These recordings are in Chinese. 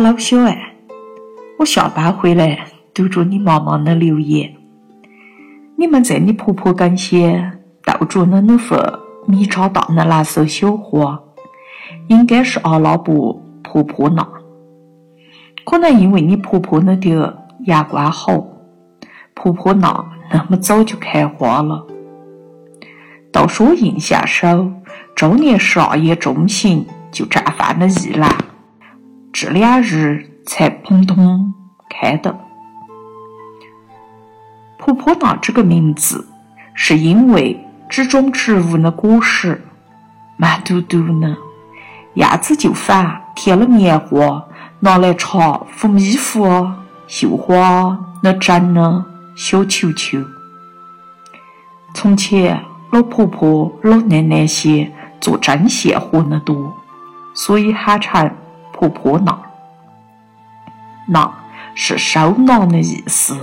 老小爱，我下班回来读着你妈妈的留言。你们在你婆婆跟前斗着的那幅米渣大的蓝色小花，应该是阿拉伯婆婆纳。可能因为你婆婆那点阳光好，婆婆纳那么早就开花了。倒是我印象中，周年十二月中旬就绽放了意兰，这两日才砰通开的。婆婆纳这个名字，是因为这种植物的果实满嘟嘟的，样子就仿贴了棉花拿来插缝衣服、绣花那针的小球球。从前老婆婆、老奶奶些做针线活的多，所以喊成婆婆纳。纳是收纳的意思。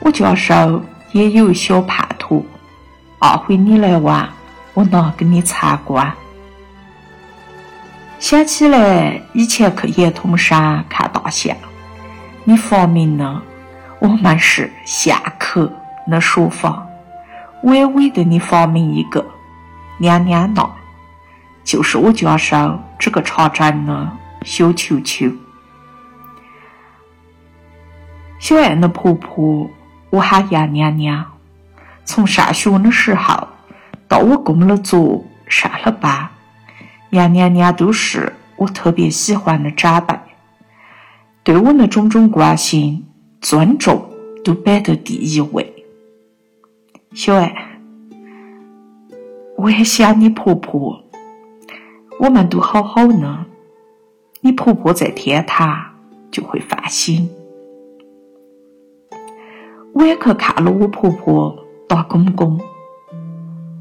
我家收也有小叛徒，二回你来玩，我拿给你参观。想起来以前去岩通山看大象，你发明了“我们是象客”的说法，我也为的你发明一个“娘娘闹”，就是我家收这个插针的小球球。小爱的婆婆。我喊杨娘娘，从上学的时候到我工了作、上了班，杨娘娘都是我特别喜欢的长辈，对我的种种关心、尊重都摆在第一位。小爱，我也想你婆婆，我们都好好呢，你婆婆在天堂就会放心。我也去看了我婆婆打公公。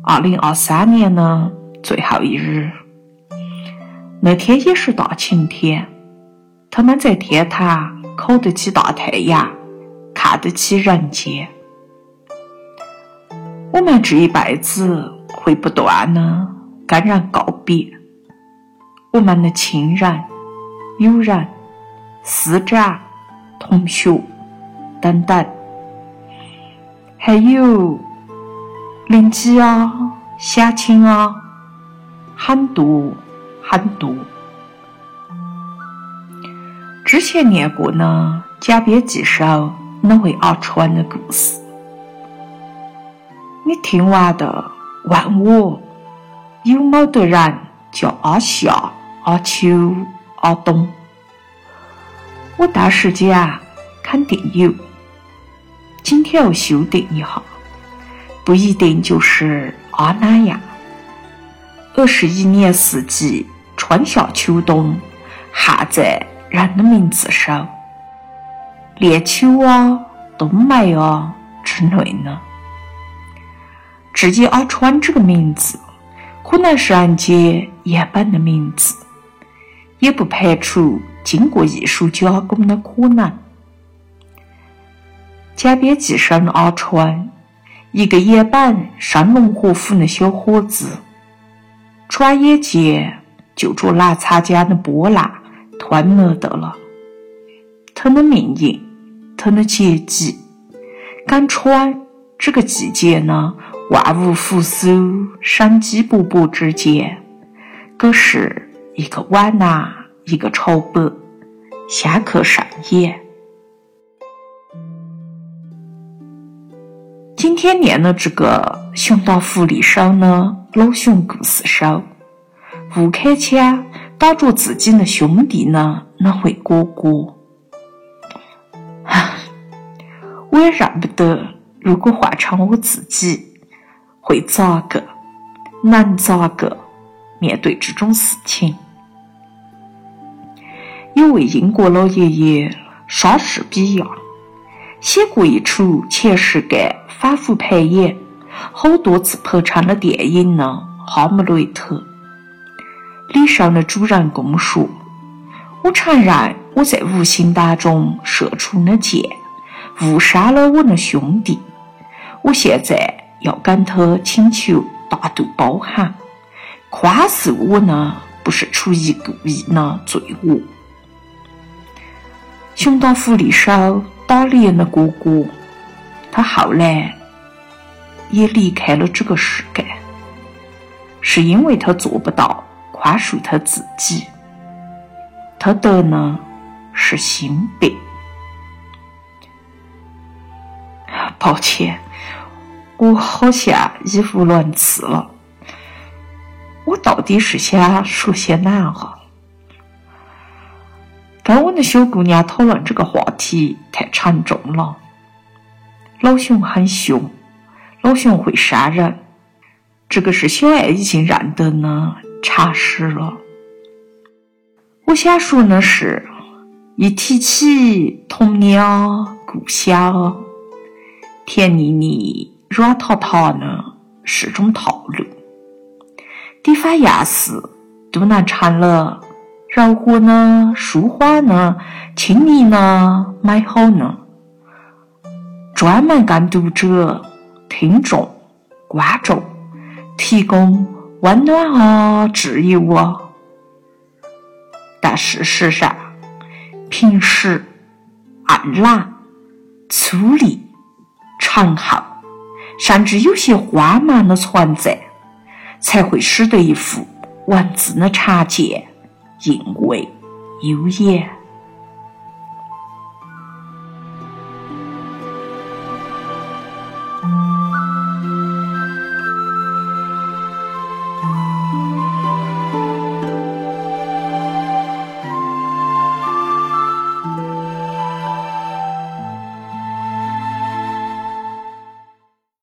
二零二三年的最后一日，那天也是大晴天，他们在天堂烤得起大太阳，看得起人间。我们这一辈子会不断的跟人告别，我们的亲人、友人、师长、同学等等。还有邻居啊、乡亲啊，很多很多。之前念过呢《江边记》首那位阿川的故事，你听完的问我有冇得人叫阿夏、阿秋、阿东？我当时讲肯定有。今天要修订一下，不一定就是阿那样，而是一年四季、春夏秋冬含在人的名字上，连秋啊、冬梅啊之类的。至于阿川这个名字，可能是人家原本的名字，也不排除经过艺术加工的可能。江边寄生阿川，一个原本生龙活虎的小伙子，转眼间就着澜沧江的波浪吞没得了。他的命运，他的结局，跟川这个季节呢，万物复苏、生机勃勃之间，可是一个皖南，一个朝北，相克甚严。今天念的这个熊大福利手呢老熊故事手，吴开强打着自己的兄弟呢，那会哥哥，我也认不得，如果换成我自己，会咋个，能咋个面对这种事情？有位英国老爷爷莎士比亚写过一出前世干。反复排演，好多次拍成了电影呢，《哈姆雷特》里上的主人公说：“我承认我在无形当中射出了箭，误杀了我的兄弟。我现在要跟他请求大度包涵，宽恕我呢不是出于故意的罪恶。熊岛福利手打猎的哥哥，他后来也离开了这个世界，是因为他做不到宽恕他自己。他得呢是心病。抱歉，我好像语无伦次了。我到底是想说些哪哈？跟我的小姑娘讨论这个话题太沉重了。老熊很凶，老熊会杀人，这个是小爱已经认得的常识了。我想说的是，一提起童年、故乡，甜腻腻、软塌塌呢，是种套路。地方样式都能成了柔和呢、舒缓呢、亲昵呢、美好呢，专门跟读者、听众、观众提供温暖啊、治愈啊。但事实上，平时暗懒、粗粝、长厚，甚至有些荒蛮的存在。才会使得一幅文字的长剑因为有耶。